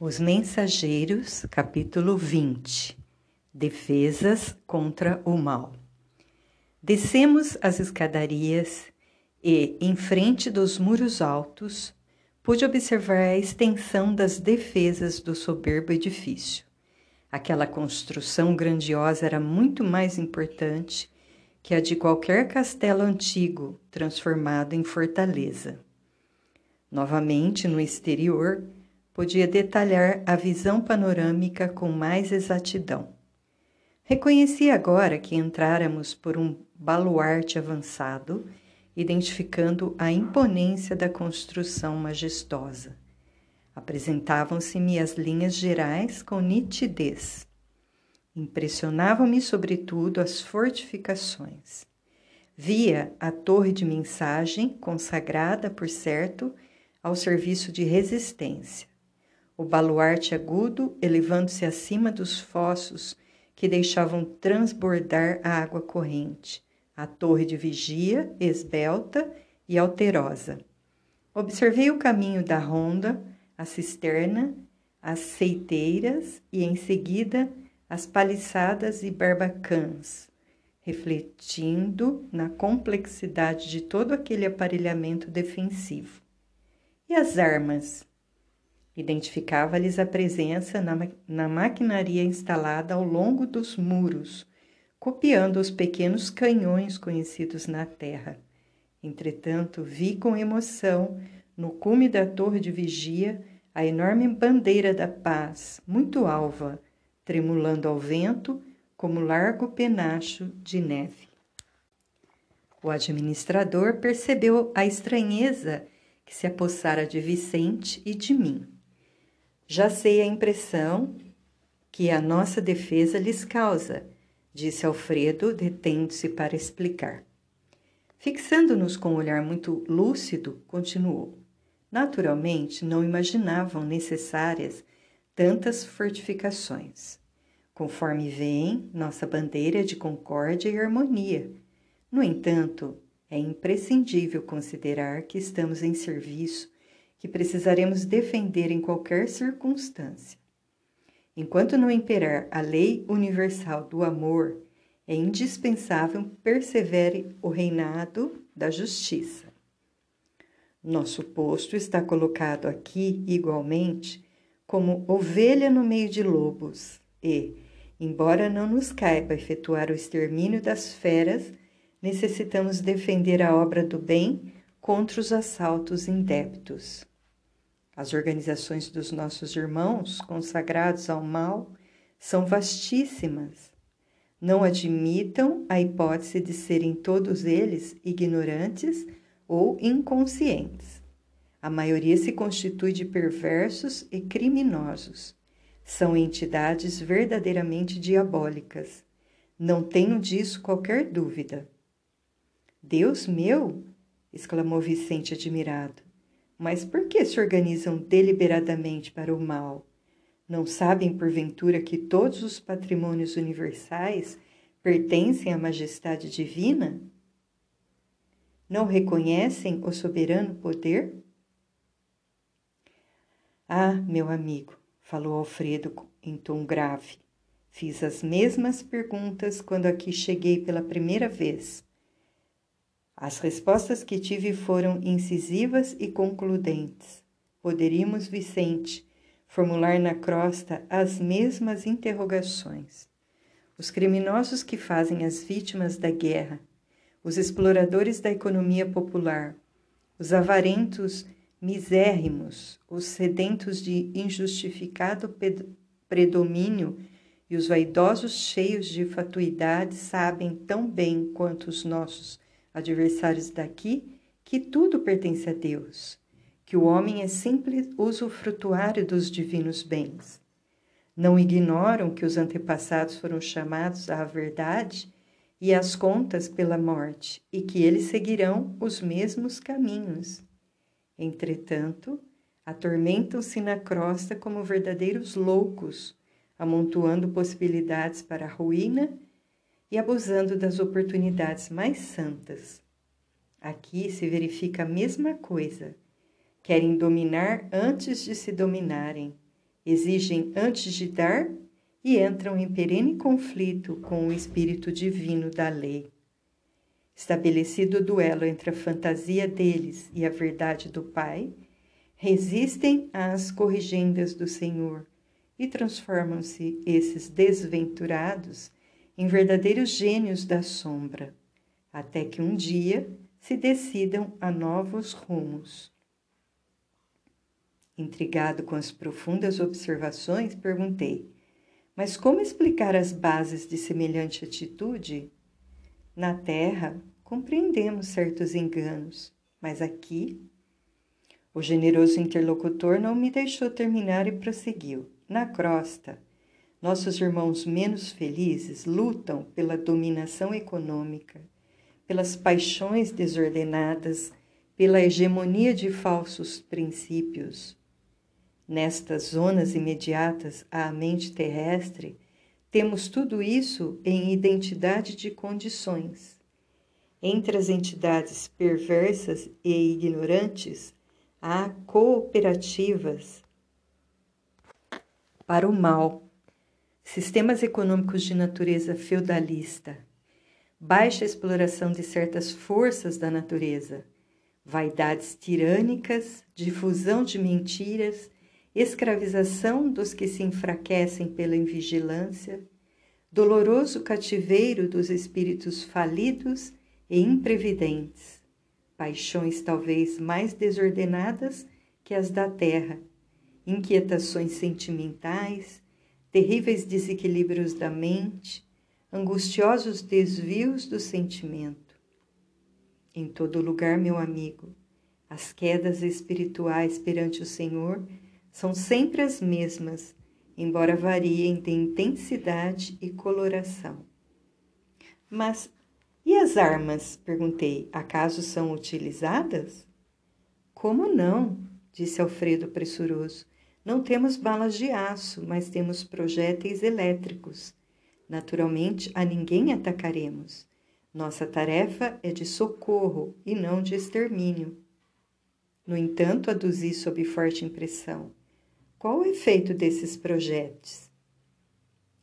Os Mensageiros, capítulo 20 Defesas contra o Mal. Descemos as escadarias e, em frente dos muros altos, pude observar a extensão das defesas do soberbo edifício. Aquela construção grandiosa era muito mais importante que a de qualquer castelo antigo transformado em fortaleza. Novamente, no exterior, podia detalhar a visão panorâmica com mais exatidão. Reconheci agora que entráramos por um baluarte avançado, identificando a imponência da construção majestosa. Apresentavam-se-me as linhas gerais com nitidez. Impressionavam-me, sobretudo, as fortificações. Via a torre de mensagem, consagrada, por certo, ao serviço de resistência o baluarte agudo elevando-se acima dos fossos que deixavam transbordar a água corrente, a torre de vigia, esbelta e alterosa. Observei o caminho da ronda, a cisterna, as seiteiras e, em seguida, as paliçadas e barbacãs, refletindo na complexidade de todo aquele aparelhamento defensivo. E as armas? Identificava-lhes a presença na, na maquinaria instalada ao longo dos muros, copiando os pequenos canhões conhecidos na terra. Entretanto, vi com emoção, no cume da torre de vigia, a enorme bandeira da paz, muito alva, tremulando ao vento como largo penacho de neve. O administrador percebeu a estranheza que se apossara de Vicente e de mim. Já sei a impressão que a nossa defesa lhes causa, disse Alfredo, detendo-se para explicar. Fixando-nos com um olhar muito lúcido, continuou. Naturalmente, não imaginavam necessárias tantas fortificações. Conforme veem, nossa bandeira é de concórdia e harmonia. No entanto, é imprescindível considerar que estamos em serviço que precisaremos defender em qualquer circunstância. Enquanto não imperar a lei universal do amor, é indispensável persevere o reinado da justiça. Nosso posto está colocado aqui, igualmente, como ovelha no meio de lobos, e, embora não nos caiba efetuar o extermínio das feras, necessitamos defender a obra do bem contra os assaltos indébitos. As organizações dos nossos irmãos consagrados ao mal são vastíssimas. Não admitam a hipótese de serem todos eles ignorantes ou inconscientes. A maioria se constitui de perversos e criminosos. São entidades verdadeiramente diabólicas. Não tenho disso qualquer dúvida. Deus meu! exclamou Vicente admirado. Mas por que se organizam deliberadamente para o mal? Não sabem, porventura, que todos os patrimônios universais pertencem à majestade divina? Não reconhecem o soberano poder? Ah, meu amigo, falou Alfredo em tom grave. Fiz as mesmas perguntas quando aqui cheguei pela primeira vez. As respostas que tive foram incisivas e concludentes. Poderíamos, Vicente, formular na crosta as mesmas interrogações. Os criminosos que fazem as vítimas da guerra, os exploradores da economia popular, os avarentos misérrimos, os sedentos de injustificado predomínio e os vaidosos cheios de fatuidade sabem tão bem quanto os nossos adversários daqui, que tudo pertence a Deus, que o homem é simples usufrutuário dos divinos bens. Não ignoram que os antepassados foram chamados à verdade e às contas pela morte, e que eles seguirão os mesmos caminhos. Entretanto, atormentam-se na crosta como verdadeiros loucos, amontoando possibilidades para a ruína e abusando das oportunidades mais santas. Aqui se verifica a mesma coisa. Querem dominar antes de se dominarem exigem antes de dar e entram em perene conflito com o espírito divino da lei. Estabelecido o duelo entre a fantasia deles e a verdade do Pai, resistem às corrigendas do Senhor e transformam-se esses desventurados em verdadeiros gênios da sombra, até que um dia se decidam a novos rumos. Intrigado com as profundas observações, perguntei: Mas como explicar as bases de semelhante atitude? Na Terra, compreendemos certos enganos, mas aqui. O generoso interlocutor não me deixou terminar e prosseguiu. Na crosta, nossos irmãos menos felizes lutam pela dominação econômica, pelas paixões desordenadas, pela hegemonia de falsos princípios. Nestas zonas imediatas à mente terrestre, temos tudo isso em identidade de condições. Entre as entidades perversas e ignorantes, há cooperativas para o mal sistemas econômicos de natureza feudalista, baixa exploração de certas forças da natureza, vaidades tirânicas, difusão de mentiras, escravização dos que se enfraquecem pela invigilância, doloroso cativeiro dos espíritos falidos e imprevidentes, paixões talvez mais desordenadas que as da terra, inquietações sentimentais, terríveis desequilíbrios da mente, angustiosos desvios do sentimento. Em todo lugar, meu amigo, as quedas espirituais perante o Senhor são sempre as mesmas, embora variem de intensidade e coloração. Mas e as armas? perguntei. Acaso são utilizadas? Como não? disse Alfredo pressuroso. Não temos balas de aço, mas temos projéteis elétricos. Naturalmente, a ninguém atacaremos. Nossa tarefa é de socorro e não de extermínio. No entanto, aduzi sob forte impressão. Qual o efeito desses projéteis?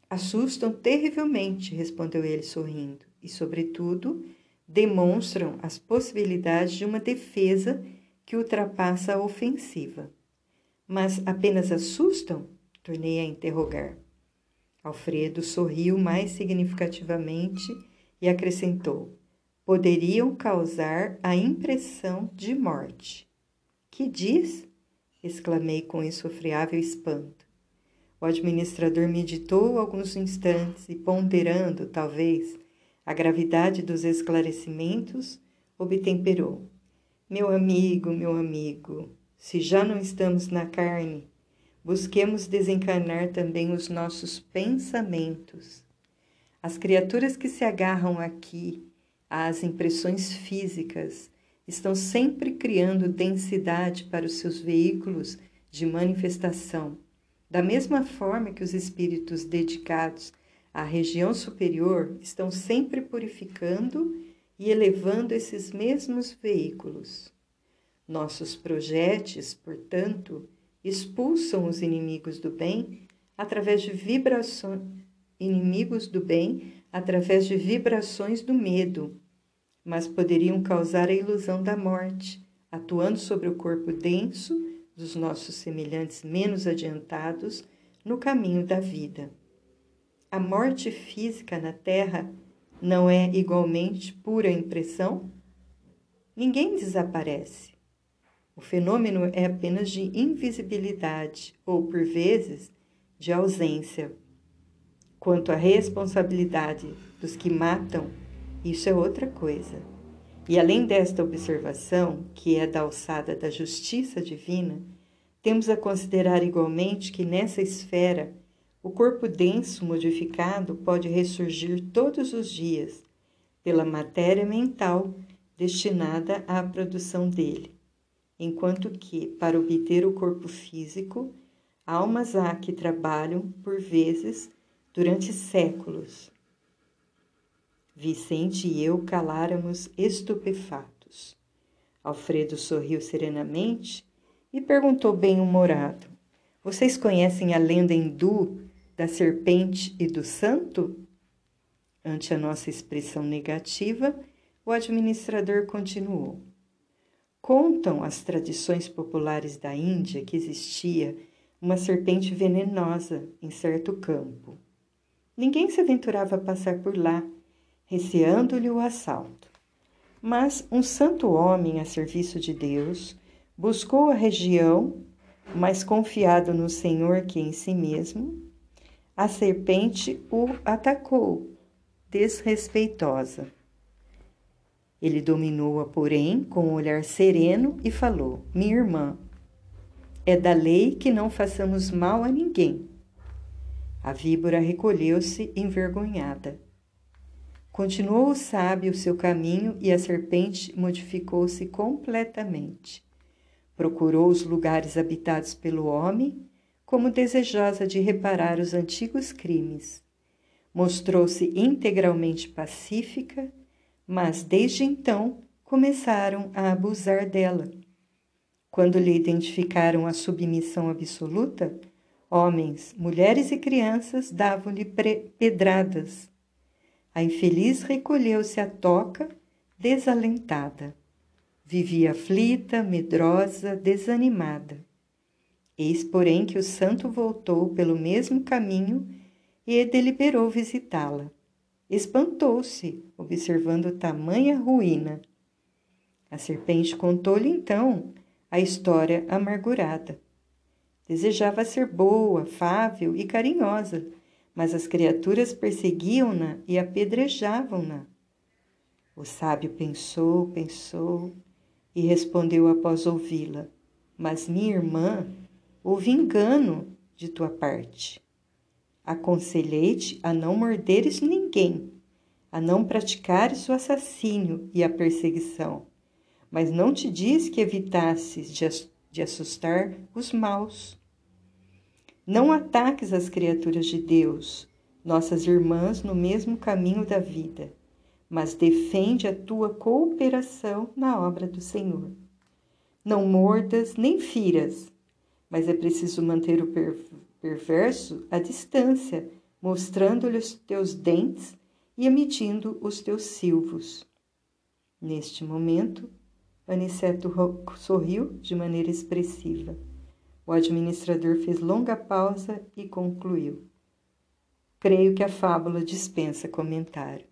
Assustam terrivelmente, respondeu ele sorrindo, e, sobretudo, demonstram as possibilidades de uma defesa que ultrapassa a ofensiva. Mas apenas assustam? Tornei a interrogar. Alfredo sorriu mais significativamente e acrescentou: poderiam causar a impressão de morte. Que diz? exclamei com insofriável espanto. O administrador meditou alguns instantes e, ponderando, talvez, a gravidade dos esclarecimentos, obtemperou. Meu amigo, meu amigo, se já não estamos na carne, busquemos desencarnar também os nossos pensamentos. As criaturas que se agarram aqui às impressões físicas estão sempre criando densidade para os seus veículos de manifestação, da mesma forma que os espíritos dedicados à região superior estão sempre purificando e elevando esses mesmos veículos. Nossos projetos, portanto, expulsam os inimigos do bem através de vibrações inimigos do bem através de vibrações do medo, mas poderiam causar a ilusão da morte, atuando sobre o corpo denso dos nossos semelhantes menos adiantados no caminho da vida. A morte física na Terra não é igualmente pura impressão? Ninguém desaparece. O fenômeno é apenas de invisibilidade ou, por vezes, de ausência. Quanto à responsabilidade dos que matam, isso é outra coisa. E além desta observação, que é da alçada da justiça divina, temos a considerar igualmente que nessa esfera o corpo denso modificado pode ressurgir todos os dias pela matéria mental destinada à produção dele enquanto que, para obter o corpo físico, almas há que trabalham, por vezes, durante séculos. Vicente e eu caláramos estupefatos. Alfredo sorriu serenamente e perguntou bem-humorado: Vocês conhecem a lenda hindu da serpente e do santo? Ante a nossa expressão negativa, o administrador continuou. Contam as tradições populares da Índia que existia uma serpente venenosa em certo campo. Ninguém se aventurava a passar por lá, receando-lhe o assalto. Mas um santo homem a serviço de Deus buscou a região, mais confiado no Senhor que em si mesmo. A serpente o atacou, desrespeitosa. Ele dominou-a, porém, com um olhar sereno e falou: Minha irmã, é da lei que não façamos mal a ninguém. A víbora recolheu-se envergonhada. Continuou o sábio seu caminho e a serpente modificou-se completamente. Procurou os lugares habitados pelo homem, como desejosa de reparar os antigos crimes. Mostrou-se integralmente pacífica, mas desde então começaram a abusar dela. Quando lhe identificaram a submissão absoluta, homens, mulheres e crianças davam-lhe pedradas a infeliz recolheu-se à toca, desalentada. Vivia aflita, medrosa, desanimada. Eis, porém, que o santo voltou pelo mesmo caminho e deliberou visitá-la. Espantou-se, observando tamanha ruína. A serpente contou-lhe então a história amargurada. Desejava ser boa, afável e carinhosa, mas as criaturas perseguiam-na e apedrejavam-na. O sábio pensou, pensou e respondeu após ouvi-la: Mas minha irmã, houve engano de tua parte. Aconselhei-te a não morderes ninguém, a não praticares o assassínio e a perseguição, mas não te diz que evitasses de assustar os maus. Não ataques as criaturas de Deus, nossas irmãs no mesmo caminho da vida, mas defende a tua cooperação na obra do Senhor. Não mordas nem firas, mas é preciso manter o perverso à distância, mostrando-lhe os teus dentes e emitindo os teus silvos. Neste momento, Aniceto sorriu de maneira expressiva. O administrador fez longa pausa e concluiu: Creio que a fábula dispensa comentário.